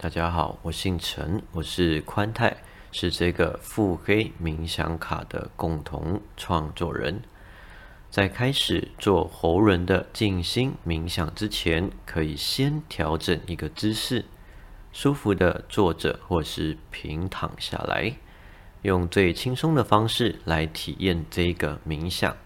大家好，我姓陈，我是宽泰，是这个腹黑冥想卡的共同创作人。在开始做喉轮的静心冥想之前，可以先调整一个姿势，舒服的坐着或是平躺下来，用最轻松的方式来体验这个冥想。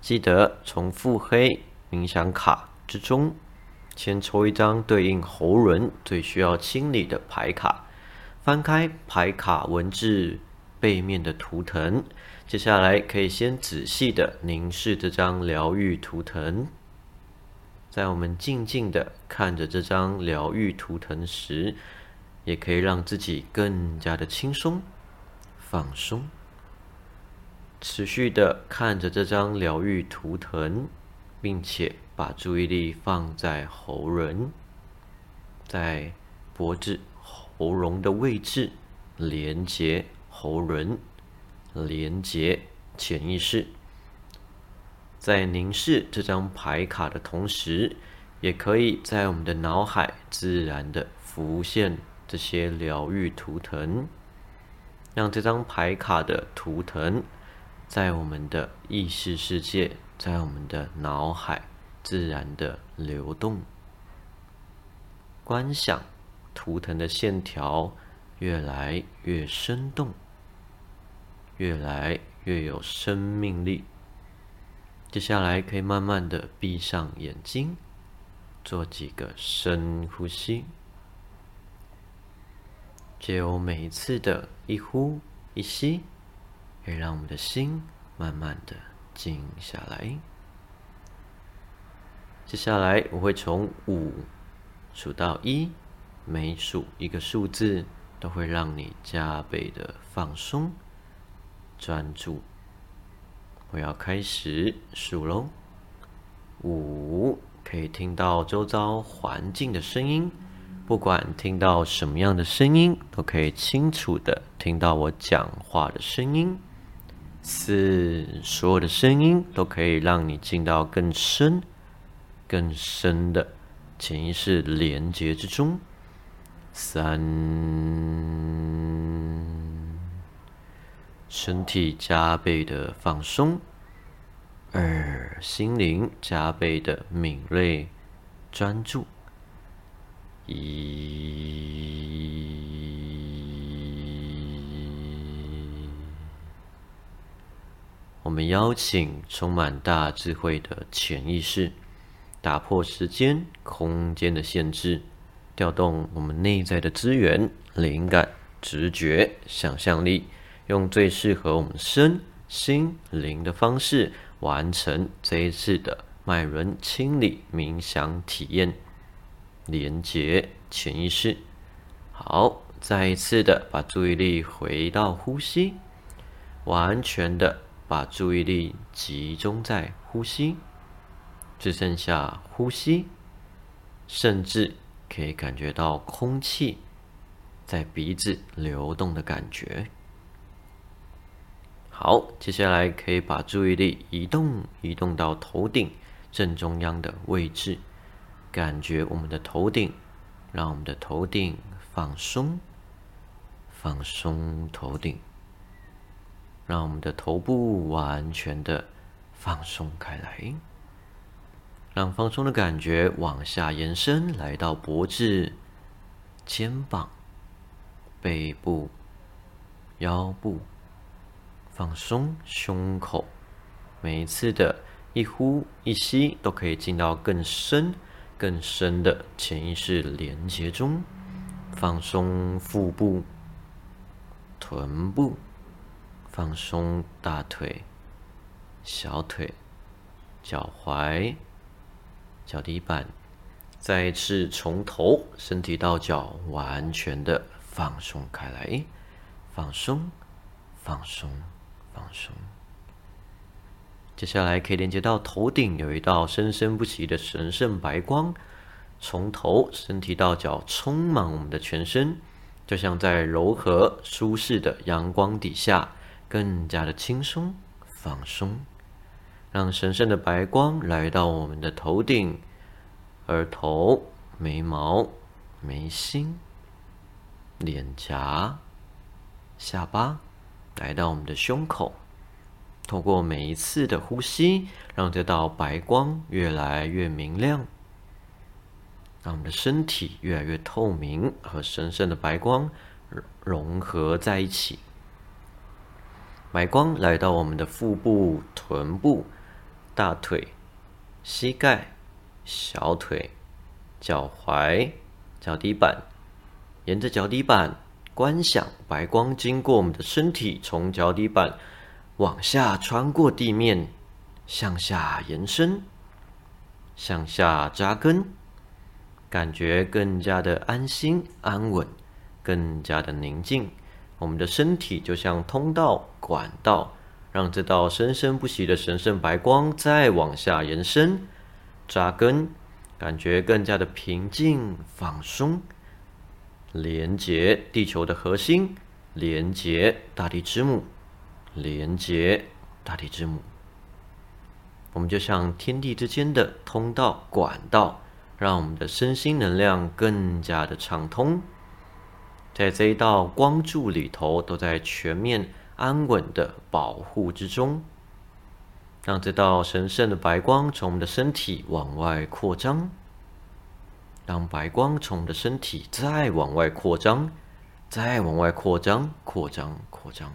记得从腹黑冥想卡之中。先抽一张对应喉轮最需要清理的牌卡，翻开牌卡文字背面的图腾，接下来可以先仔细的凝视这张疗愈图腾。在我们静静的看着这张疗愈图腾时，也可以让自己更加的轻松、放松。持续的看着这张疗愈图腾，并且。把注意力放在喉轮，在脖子、喉咙的位置，连接喉轮，连接潜意识。在凝视这张牌卡的同时，也可以在我们的脑海自然的浮现这些疗愈图腾，让这张牌卡的图腾在我们的意识世界，在我们的脑海。自然的流动，观想图腾的线条越来越生动，越来越有生命力。接下来可以慢慢的闭上眼睛，做几个深呼吸，借由每一次的一呼一吸，可以让我们的心慢慢的静下来。接下来我会从五数到一，每数一个数字都会让你加倍的放松、专注。我要开始数喽，五可以听到周遭环境的声音，不管听到什么样的声音，都可以清楚的听到我讲话的声音。四，所有的声音都可以让你进到更深。更深的潜意识连接之中，三，身体加倍的放松；二，心灵加倍的敏锐专注；一，我们邀请充满大智慧的潜意识。打破时间、空间的限制，调动我们内在的资源、灵感、直觉、想象力，用最适合我们身心灵的方式，完成这一次的脉轮清理冥想体验，连接潜意识。好，再一次的把注意力回到呼吸，完全的把注意力集中在呼吸。只剩下呼吸，甚至可以感觉到空气在鼻子流动的感觉。好，接下来可以把注意力移动，移动到头顶正中央的位置，感觉我们的头顶，让我们的头顶放松，放松头顶，让我们的头部完全的放松开来。让放松的感觉往下延伸，来到脖子、肩膀、背部、腰部，放松胸口。每一次的一呼一吸，都可以进到更深、更深的潜意识连接中。放松腹部、臀部，放松大腿、小腿、脚踝。脚底板，再一次从头身体到脚完全的放松开来，放松，放松，放松。接下来可以连接到头顶，有一道生生不息的神圣白光，从头身体到脚充满我们的全身，就像在柔和舒适的阳光底下，更加的轻松放松。让神圣的白光来到我们的头顶、额头、眉毛、眉心、脸颊、下巴，来到我们的胸口。透过每一次的呼吸，让这道白光越来越明亮，让我们的身体越来越透明，和神圣的白光融合在一起。白光来到我们的腹部、臀部、大腿、膝盖、小腿、脚踝、脚底板，沿着脚底板观想白光经过我们的身体，从脚底板。往下穿过地面，向下延伸，向下扎根，感觉更加的安心安稳，更加的宁静。我们的身体就像通道管道，让这道生生不息的神圣白光再往下延伸、扎根，感觉更加的平静放松，连接地球的核心，连接大地之母。连接大地之母，我们就像天地之间的通道管道，让我们的身心能量更加的畅通。在这一道光柱里头，都在全面安稳的保护之中，让这道神圣的白光从我们的身体往外扩张。让白光从我们的身体再往外扩张，再往外扩张，扩张，扩张。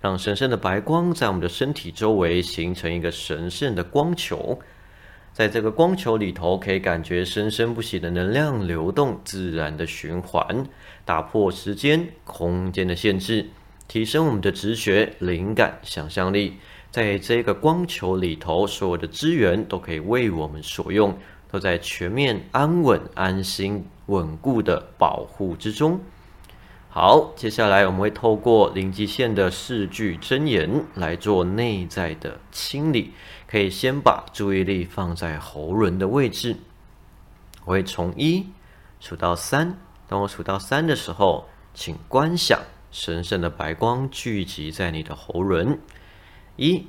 让神圣的白光在我们的身体周围形成一个神圣的光球，在这个光球里头，可以感觉生生不息的能量流动，自然的循环，打破时间、空间的限制，提升我们的直觉、灵感、想象力。在这个光球里头，所有的资源都可以为我们所用，都在全面安稳、安心、稳固的保护之中。好，接下来我们会透过零极限的四句真言来做内在的清理。可以先把注意力放在喉轮的位置。我会从一数到三，当我数到三的时候，请观想神圣的白光聚集在你的喉轮。一、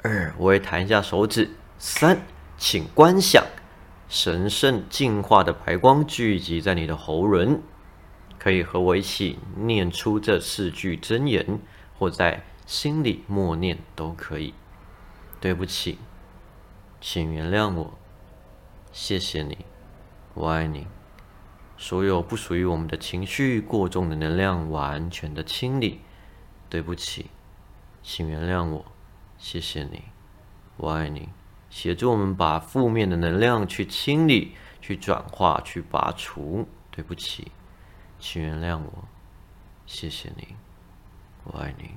二，我会弹一下手指。三，请观想神圣净化的白光聚集在你的喉轮。可以和我一起念出这四句真言，或在心里默念都可以。对不起，请原谅我，谢谢你，我爱你。所有不属于我们的情绪、过重的能量，完全的清理。对不起，请原谅我，谢谢你，我爱你。协助我们把负面的能量去清理、去转化、去拔除。对不起。请原谅我，谢谢你，我爱你。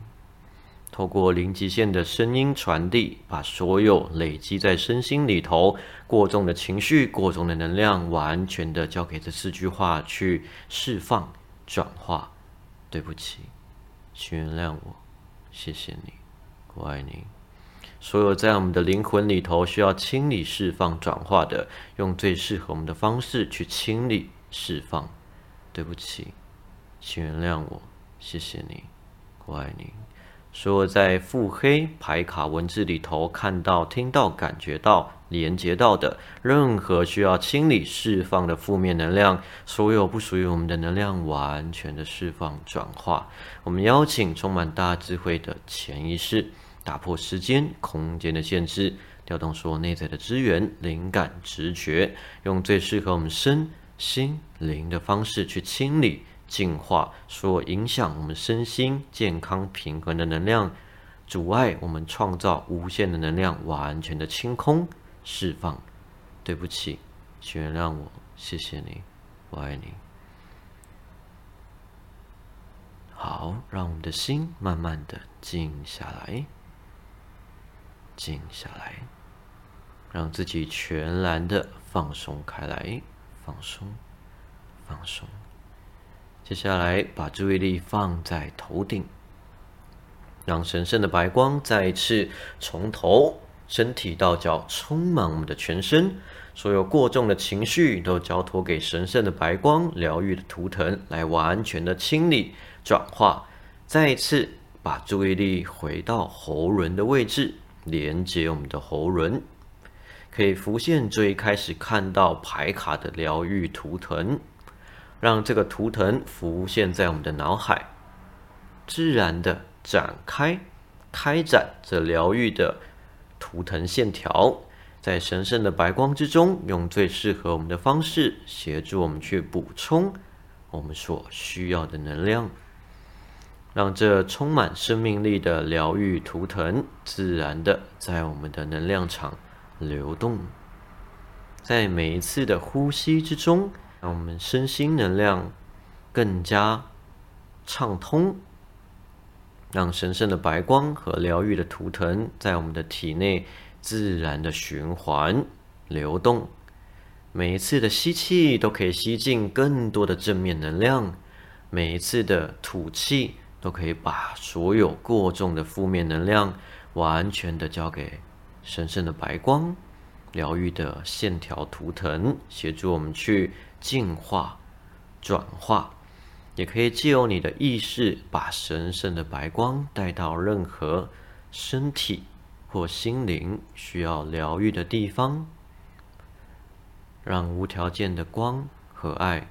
透过零极限的声音传递，把所有累积在身心里头过重的情绪、过重的能量，完全的交给这四句话去释放、转化。对不起，请原谅我，谢谢你，我爱你。所有在我们的灵魂里头需要清理、释放、转化的，用最适合我们的方式去清理、释放。对不起，请原谅我，谢谢你，我爱你。所有在腹黑牌卡文字里头看到、听到、感觉到、连接到的任何需要清理、释放的负面能量，所有不属于我们的能量，完全的释放、转化。我们邀请充满大智慧的潜意识，打破时间、空间的限制，调动所有内在的资源、灵感、直觉，用最适合我们身。心灵的方式去清理、净化所影响我们身心健康平衡的能量，阻碍我们创造无限的能量，完全的清空、释放。对不起，请原谅我，谢谢你，我爱你。好，让我们的心慢慢的静下来，静下来，让自己全然的放松开来。放松，放松。接下来，把注意力放在头顶，让神圣的白光再次从头、身体到脚充满我们的全身。所有过重的情绪都交托给神圣的白光疗愈的图腾，来完全的清理、转化。再一次把注意力回到喉轮的位置，连接我们的喉轮。可以浮现最开始看到牌卡的疗愈图腾，让这个图腾浮现在我们的脑海，自然的展开、开展这疗愈的图腾线条，在神圣的白光之中，用最适合我们的方式，协助我们去补充我们所需要的能量。让这充满生命力的疗愈图腾自然的在我们的能量场流动，在每一次的呼吸之中，让我们身心能量更加畅通，让神圣的白光和疗愈的图腾在我们的体内自然的循环流动。每一次的吸气都可以吸进更多的正面能量，每一次的吐气。都可以把所有过重的负面能量完全的交给神圣的白光疗愈的线条图腾，协助我们去净化、转化。也可以借由你的意识，把神圣的白光带到任何身体或心灵需要疗愈的地方，让无条件的光和爱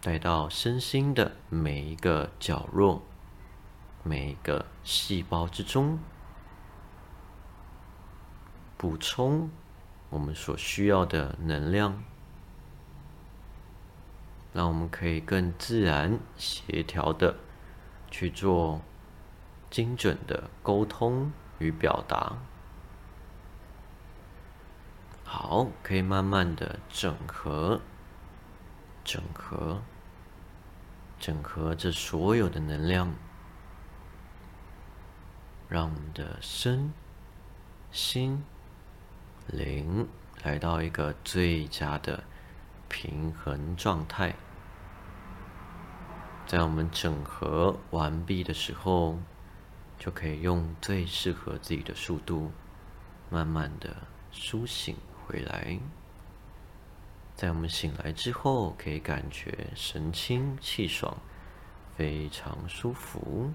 带到身心的每一个角落。每一个细胞之中，补充我们所需要的能量，让我们可以更自然、协调的去做精准的沟通与表达。好，可以慢慢的整合、整合、整合这所有的能量。让我们的身心零来到一个最佳的平衡状态。在我们整合完毕的时候，就可以用最适合自己的速度，慢慢的苏醒回来。在我们醒来之后，可以感觉神清气爽，非常舒服。